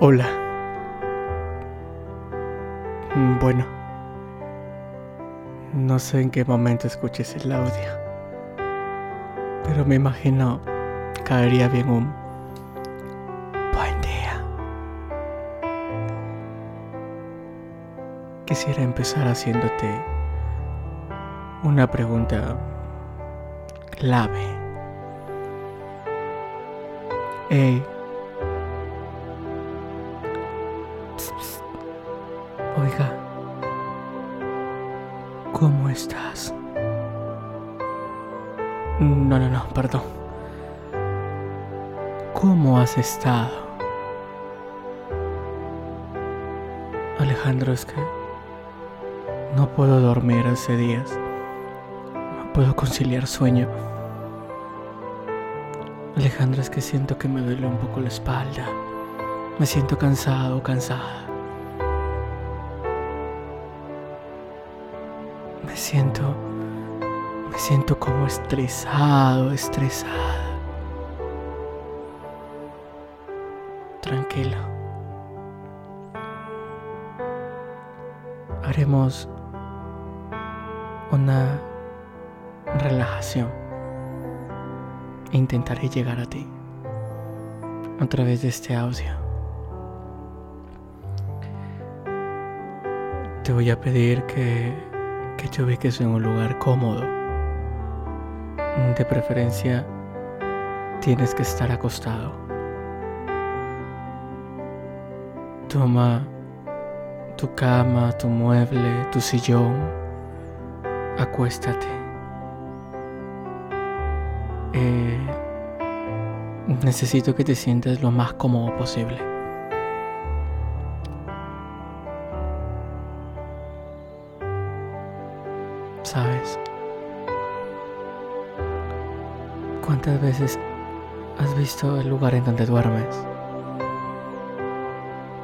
Hola. Mm, Bueno. No sé en qué momento escuches el audio. Pero me imagino caería bien un buen día. Quisiera empezar haciéndote una pregunta clave. Hey. Oiga. ¿Cómo estás? No, no, no, perdón. ¿Cómo has estado? Alejandro, es que no puedo dormir hace días. No puedo conciliar sueño. Alejandro, es que siento que me duele un poco la espalda. Me siento cansado, cansada. Siento como estresado, estresada. Tranquilo. Haremos una relajación. Intentaré llegar a ti a través de este audio. Te voy a pedir que, que te ubiques en un lugar cómodo. De preferencia, tienes que estar acostado. Toma tu cama, tu mueble, tu sillón. Acuéstate. Eh, necesito que te sientas lo más cómodo posible. ¿Cuántas veces has visto el lugar en donde duermes?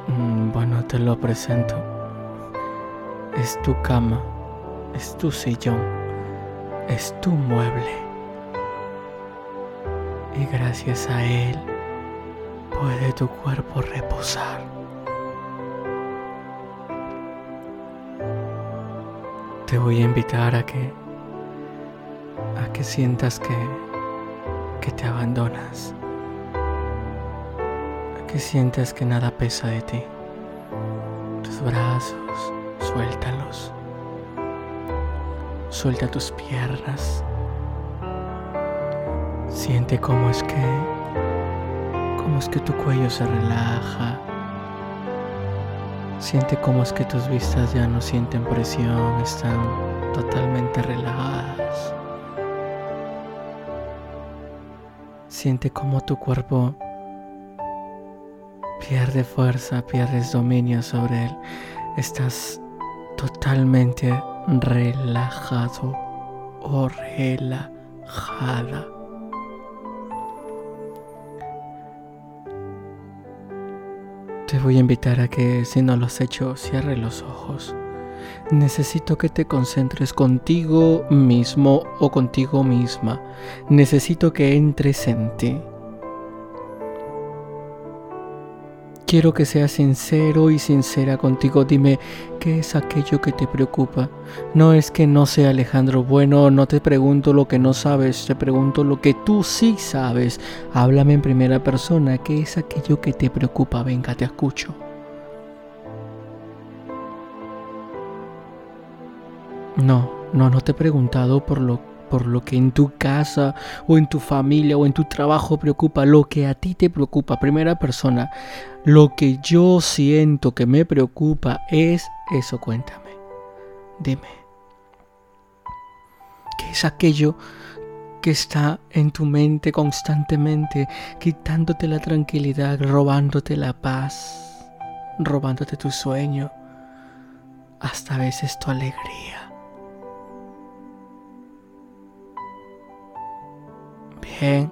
Mm, Bueno, te lo presento. Es tu cama, es tu sillón, es tu mueble. Y gracias a él puede tu cuerpo reposar. Te voy a invitar a que a que sientas que que te abandonas. A que sientas que nada pesa de ti. Tus brazos, suéltalos. Suelta tus piernas. Siente cómo es que cómo es que tu cuello se relaja. Siente cómo es que tus vistas ya no sienten presión, están totalmente relajadas. Siente cómo tu cuerpo pierde fuerza, pierdes dominio sobre él. Estás totalmente relajado o relajada. Te voy a invitar a que si no lo has hecho, cierre los ojos. Necesito que te concentres contigo mismo o contigo misma. Necesito que entres en ti. Quiero que seas sincero y sincera contigo. Dime, ¿qué es aquello que te preocupa? No es que no sea Alejandro bueno, no te pregunto lo que no sabes, te pregunto lo que tú sí sabes. Háblame en primera persona, ¿qué es aquello que te preocupa? Venga, te escucho. No, no, no te he preguntado por lo, por lo que en tu casa o en tu familia o en tu trabajo preocupa, lo que a ti te preocupa, primera persona. Lo que yo siento que me preocupa es eso, cuéntame. Dime. ¿Qué es aquello que está en tu mente constantemente, quitándote la tranquilidad, robándote la paz, robándote tu sueño, hasta a veces tu alegría? Bien,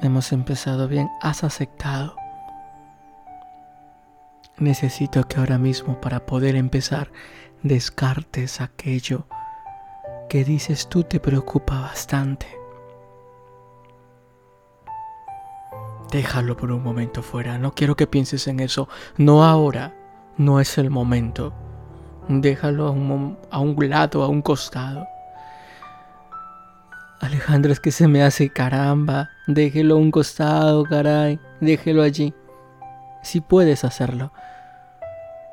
hemos empezado bien, has aceptado. Necesito que ahora mismo para poder empezar descartes aquello que dices tú te preocupa bastante. Déjalo por un momento fuera. No quiero que pienses en eso. No ahora. No es el momento. Déjalo a un, a un lado, a un costado. Alejandro, es que se me hace caramba. Déjelo a un costado, caray. Déjelo allí. Si puedes hacerlo.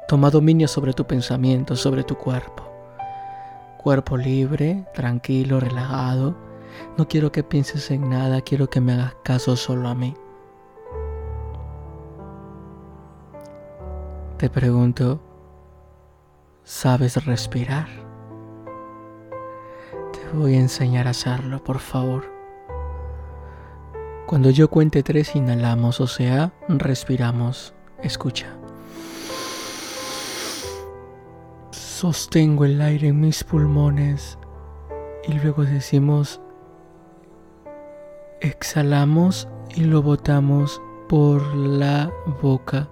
Toma dominio sobre tu pensamiento, sobre tu cuerpo. Cuerpo libre, tranquilo, relajado. No quiero que pienses en nada, quiero que me hagas caso solo a mí. Te pregunto, ¿sabes respirar? Voy a enseñar a hacerlo, por favor. Cuando yo cuente tres, inhalamos, o sea, respiramos. Escucha. Sostengo el aire en mis pulmones y luego decimos, exhalamos y lo botamos por la boca.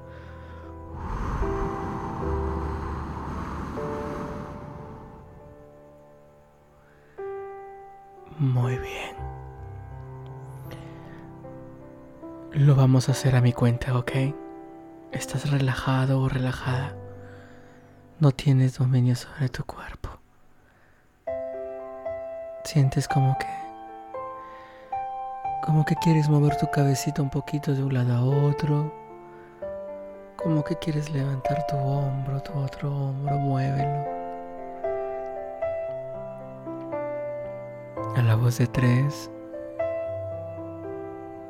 Muy bien. Lo vamos a hacer a mi cuenta, ¿ok? Estás relajado o relajada. No tienes dominio sobre tu cuerpo. Sientes como que... Como que quieres mover tu cabecita un poquito de un lado a otro. Como que quieres levantar tu hombro, tu otro hombro, muévelo. De tres,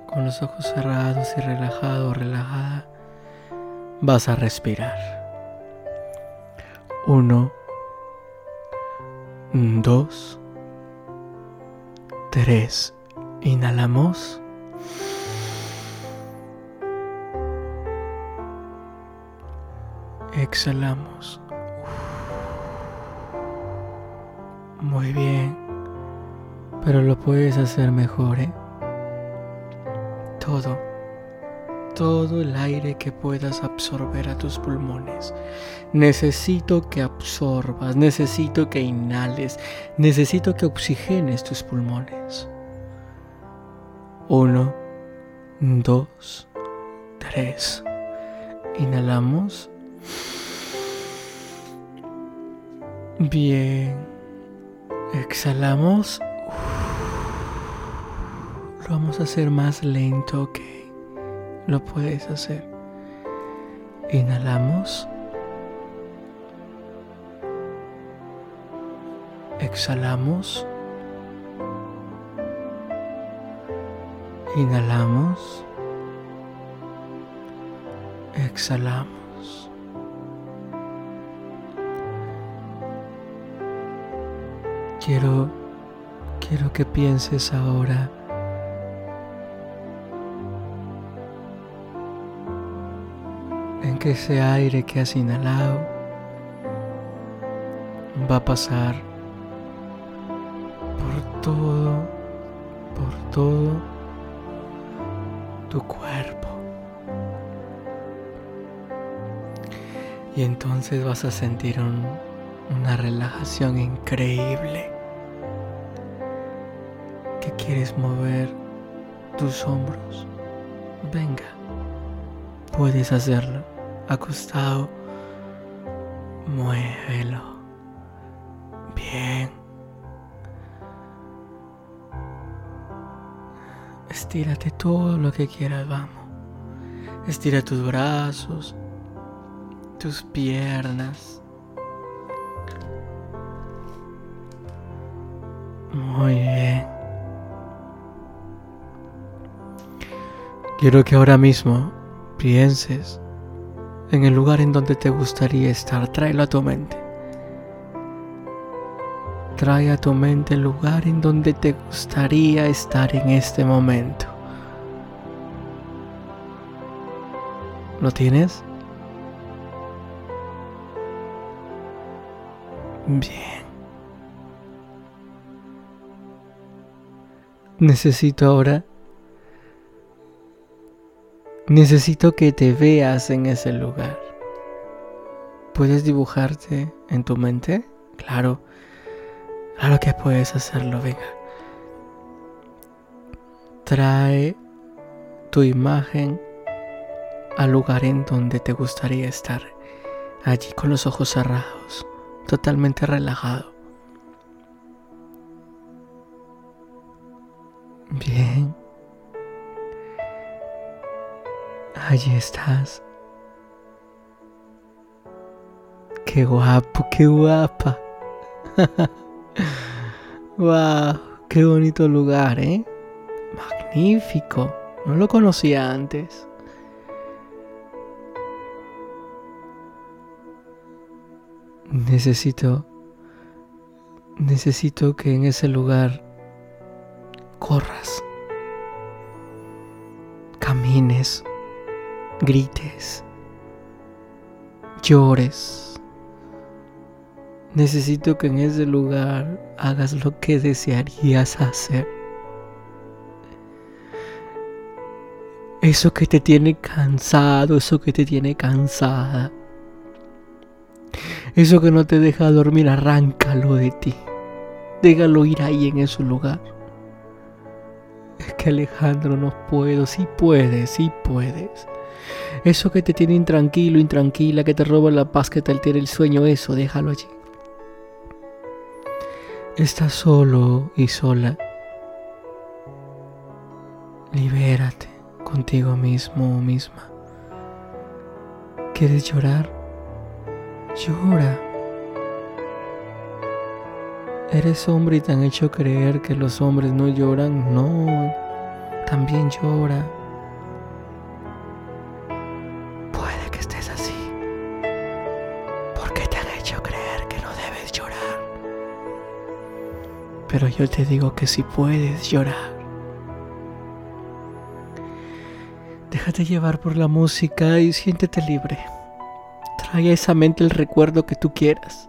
con los ojos cerrados y relajado, relajada, vas a respirar. Uno, dos, tres. Inhalamos. Exhalamos. Muy bien. Pero lo puedes hacer mejor, ¿eh? Todo todo el aire que puedas absorber a tus pulmones. Necesito que absorbas, necesito que inhales, necesito que oxigenes tus pulmones. Uno, dos, tres. Inhalamos. Bien. Exhalamos. Lo vamos a hacer más lento, ¿ok? lo puedes hacer. Inhalamos. Exhalamos. Inhalamos. Exhalamos. Quiero quiero que pienses ahora que ese aire que has inhalado va a pasar por todo, por todo tu cuerpo. Y entonces vas a sentir una relajación increíble. Que quieres mover tus hombros. Venga, puedes hacerlo acostado, muévelo. Bien. Estírate todo lo que quieras, vamos. Estira tus brazos, tus piernas. Muy bien. Quiero que ahora mismo pienses en el lugar en donde te gustaría estar. Tráelo a tu mente. Trae a tu mente el lugar en donde te gustaría estar en este momento. ¿Lo tienes? Bien. Necesito ahora Necesito que te veas en ese lugar. ¿Puedes dibujarte en tu mente? Claro, claro que puedes hacerlo, venga. Trae tu imagen al lugar en donde te gustaría estar, allí con los ojos cerrados, totalmente relajado. Bien. Allí estás. Qué guapo, qué guapa. wow, qué bonito lugar, ¿eh? Magnífico. No lo conocía antes. Necesito necesito que en ese lugar corras, camines, grites, llores Necesito que en ese lugar hagas lo que desearías hacer. Eso que te tiene cansado, eso que te tiene cansada. Eso que no te deja dormir, arráncalo de ti. Déjalo ir ahí en ese lugar. Es que Alejandro no puedo, sí puedes, sí puedes. Eso que te tiene intranquilo, intranquila, que te roba la paz, que te altera el sueño, eso, déjalo allí. Estás solo y sola. Libérate contigo mismo o misma. ¿Quieres llorar? Llora. ¿Eres hombre y te han hecho creer que los hombres no lloran? No, también llora. Pero yo te digo que si puedes llorar. Déjate llevar por la música y siéntete libre. Trae a esa mente el recuerdo que tú quieras.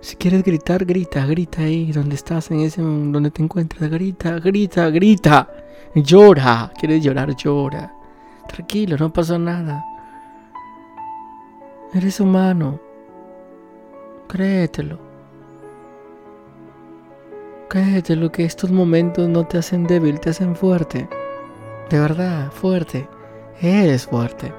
Si quieres gritar, grita, grita ahí donde estás, en ese donde te encuentras, grita, grita, grita. Llora, quieres llorar, llora. Tranquilo, no pasa nada. Eres humano. Créetelo. Créetelo que estos momentos no te hacen débil, te hacen fuerte. De verdad, fuerte. Eres fuerte.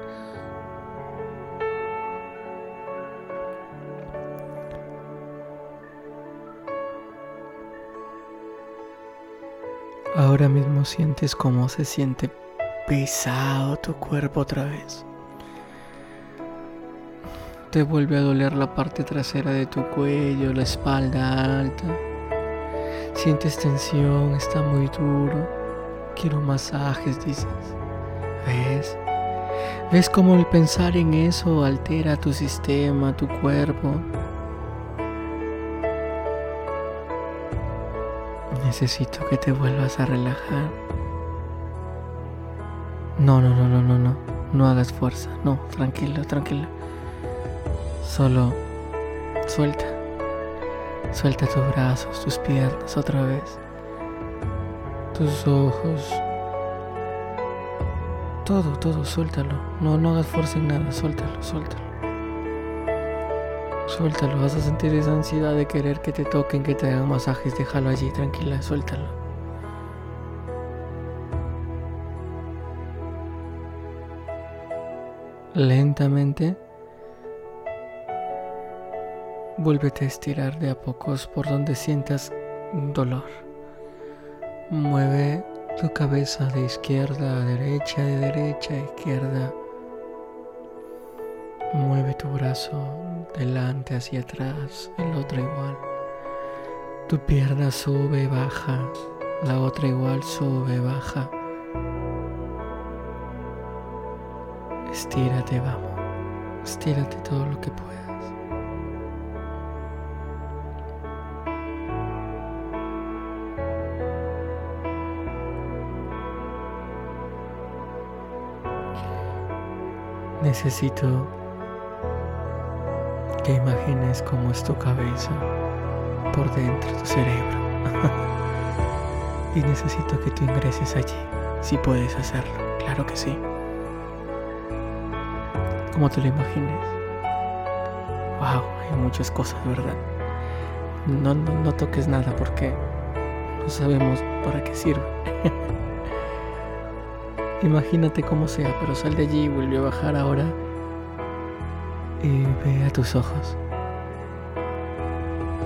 Ahora mismo sientes cómo se siente pesado tu cuerpo otra vez. Te vuelve a doler la parte trasera de tu cuello, la espalda alta. Sientes tensión, está muy duro. Quiero masajes, dices. ¿Ves? ¿Ves cómo el pensar en eso altera tu sistema, tu cuerpo? Necesito que te vuelvas a relajar. No, no, no, no, no, no. No hagas fuerza. No, tranquilo, tranquilo. Solo suelta. Suelta tus brazos, tus piernas otra vez. Tus ojos. Todo, todo, suéltalo. No, no hagas fuerza en nada, suéltalo, suéltalo. Suéltalo, vas a sentir esa ansiedad de querer que te toquen, que te hagan masajes, déjalo allí, tranquila, suéltalo. Lentamente Vuélvete a estirar de a pocos por donde sientas dolor. Mueve tu cabeza de izquierda a derecha, de derecha a izquierda. Mueve tu brazo delante hacia atrás, el otro igual. Tu pierna sube, baja, la otra igual sube, baja. Estírate, vamos. Estírate todo lo que puedas. Necesito que imagines cómo es tu cabeza por dentro, tu cerebro. y necesito que tú ingreses allí, si puedes hacerlo, claro que sí. Como te lo imagines. Wow, hay muchas cosas, ¿verdad? No, no, no toques nada porque no sabemos para qué sirve. Imagínate cómo sea, pero sal de allí y vuelve a bajar ahora y ve a tus ojos.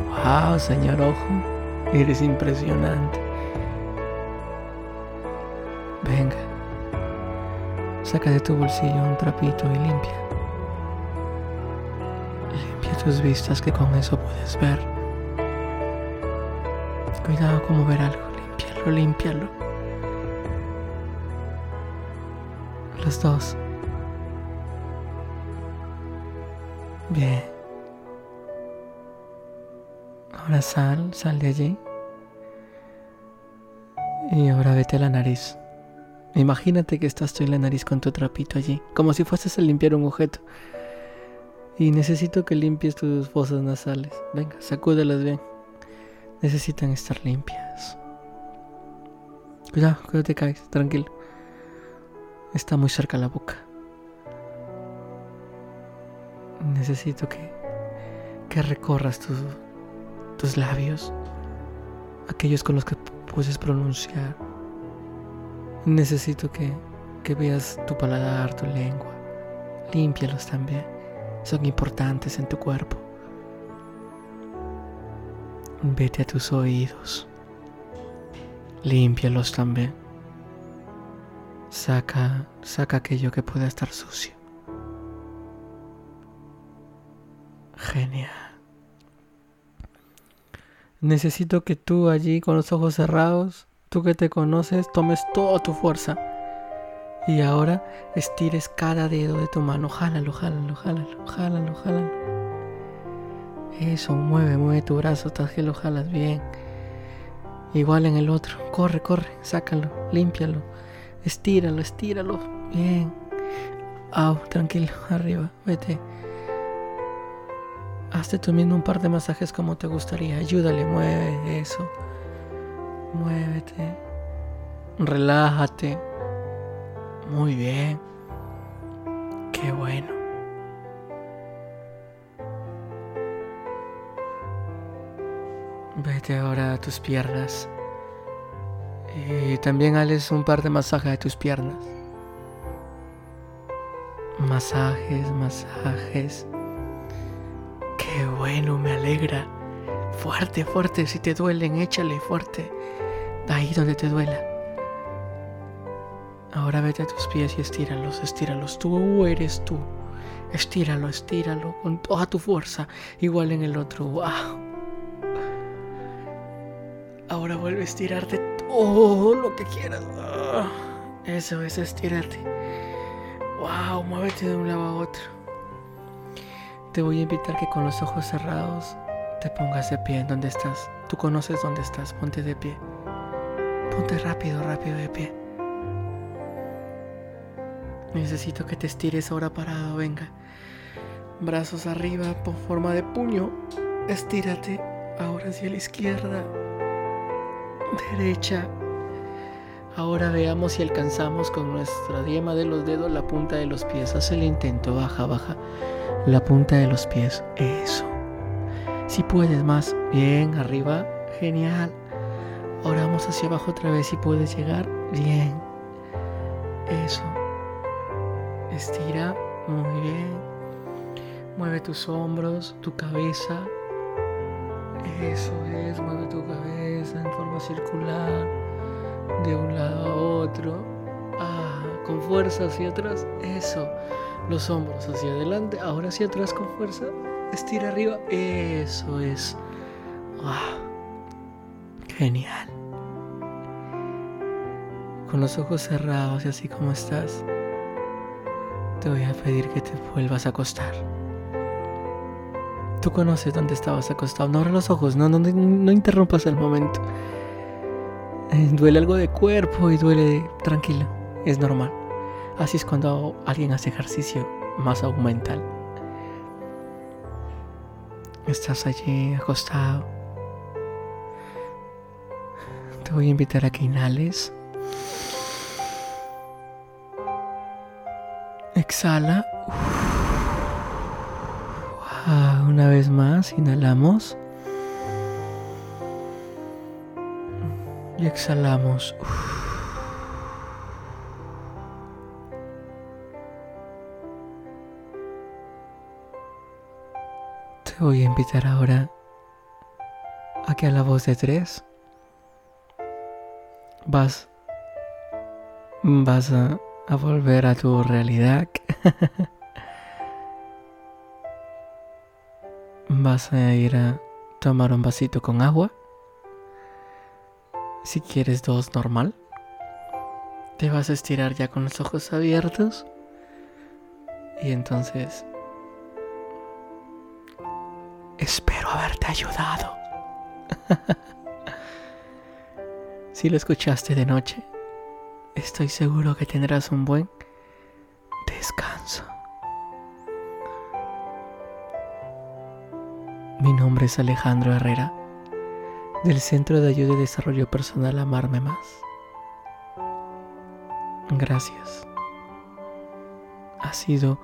¡Wow, señor ojo! Eres impresionante. Venga, saca de tu bolsillo un trapito y limpia. Limpia tus vistas que con eso puedes ver. Cuidado como ver algo, límpialo, límpialo. Los dos. Bien. Ahora sal, sal de allí. Y ahora vete a la nariz. Imagínate que estás tú en la nariz con tu trapito allí, como si fueses a limpiar un objeto. Y necesito que limpies tus fosas nasales. Venga, sacúdelas bien. Necesitan estar limpias. Cuidado, no te caes, tranquilo. Está muy cerca la boca. Necesito que, que recorras tus, tus labios, aquellos con los que puedes pronunciar Necesito que, que veas tu paladar, tu lengua. Límpialos también. Son importantes en tu cuerpo. Vete a tus oídos. Límpialos también. Saca, saca aquello que pueda estar sucio. Genial. Necesito que tú allí con los ojos cerrados tú que te conoces, tomes toda tu fuerza. Y ahora estires cada dedo de tu mano. Jálalo, jálalo, jálalo, jálalo, jálalo. Eso, mueve, mueve tu brazo hasta que lo jalas bien. Igual en el otro. Corre, corre, sácalo, límpialo. Estíralo, estíralo. Bien. Au, tranquilo, arriba, vete. Hazte tú mismo un par de masajes como te gustaría. Ayúdale, mueve eso. Muévete. Relájate. Muy bien. Qué bueno. Vete ahora a tus piernas. Y también hales un par de masajes de tus piernas. Masajes, masajes. Qué bueno, me alegra. Fuerte, fuerte. Si te duelen, échale fuerte ahí donde te duela. Ahora vete a tus pies y estíralos, estíralos. Tú eres tú. Estíralo, estíralo con toda tu fuerza, igual en el otro. ¡Wow! Ahora vuelve a estirarte todo lo que quieras. Ah, eso es, estírate. ¡Wow! Muévete de un lado a otro. Te voy a invitar que con los ojos cerrados te pongas de pie en donde estás. Tú conoces dónde estás, ponte de pie. Ponte rápido, rápido de pie. Necesito que te estires ahora parado, venga. Brazos arriba por forma de puño. Estírate ahora hacia la izquierda. Derecha. Ahora veamos si alcanzamos con nuestra diema de los dedos la punta de los pies. Haz el intento, baja, baja. La punta de los pies. Eso. Si puedes más. Bien, arriba. Genial. Ahora vamos hacia abajo otra vez si puedes llegar. Bien. Eso. Estira. Muy bien. Mueve tus hombros, tu cabeza. Eso es. Mueve tu cabeza en forma circular. De un lado a otro. Ah, con fuerza hacia atrás. Eso. Los hombros hacia adelante. Ahora hacia atrás con fuerza. Estira arriba. Eso es. Ah. Genial. Con los ojos cerrados y así como estás, te voy a pedir que te vuelvas a acostar. Tú conoces dónde estabas acostado. No abras los ojos, no, no, no interrumpas el momento. Eh, duele algo de cuerpo y duele tranquilo. Es normal. Así es cuando alguien hace ejercicio más aumental. Estás allí acostado te voy a invitar a que inhales. Exhala. Una vez más, inhalamos. Y exhalamos. Te voy a invitar ahora a que a la voz de tres vas vas a, a volver a tu realidad. vas a ir a tomar un vasito con agua. Si quieres dos normal. Te vas a estirar ya con los ojos abiertos. Y entonces... Espero haberte ayudado. si lo escuchaste de noche, estoy seguro que tendrás un buen nombre es Alejandro Herrera, del Centro de Ayuda y Desarrollo Personal Amarme Más. Gracias. Has sido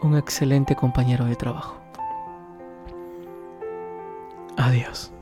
un excelente compañero de trabajo. Adiós.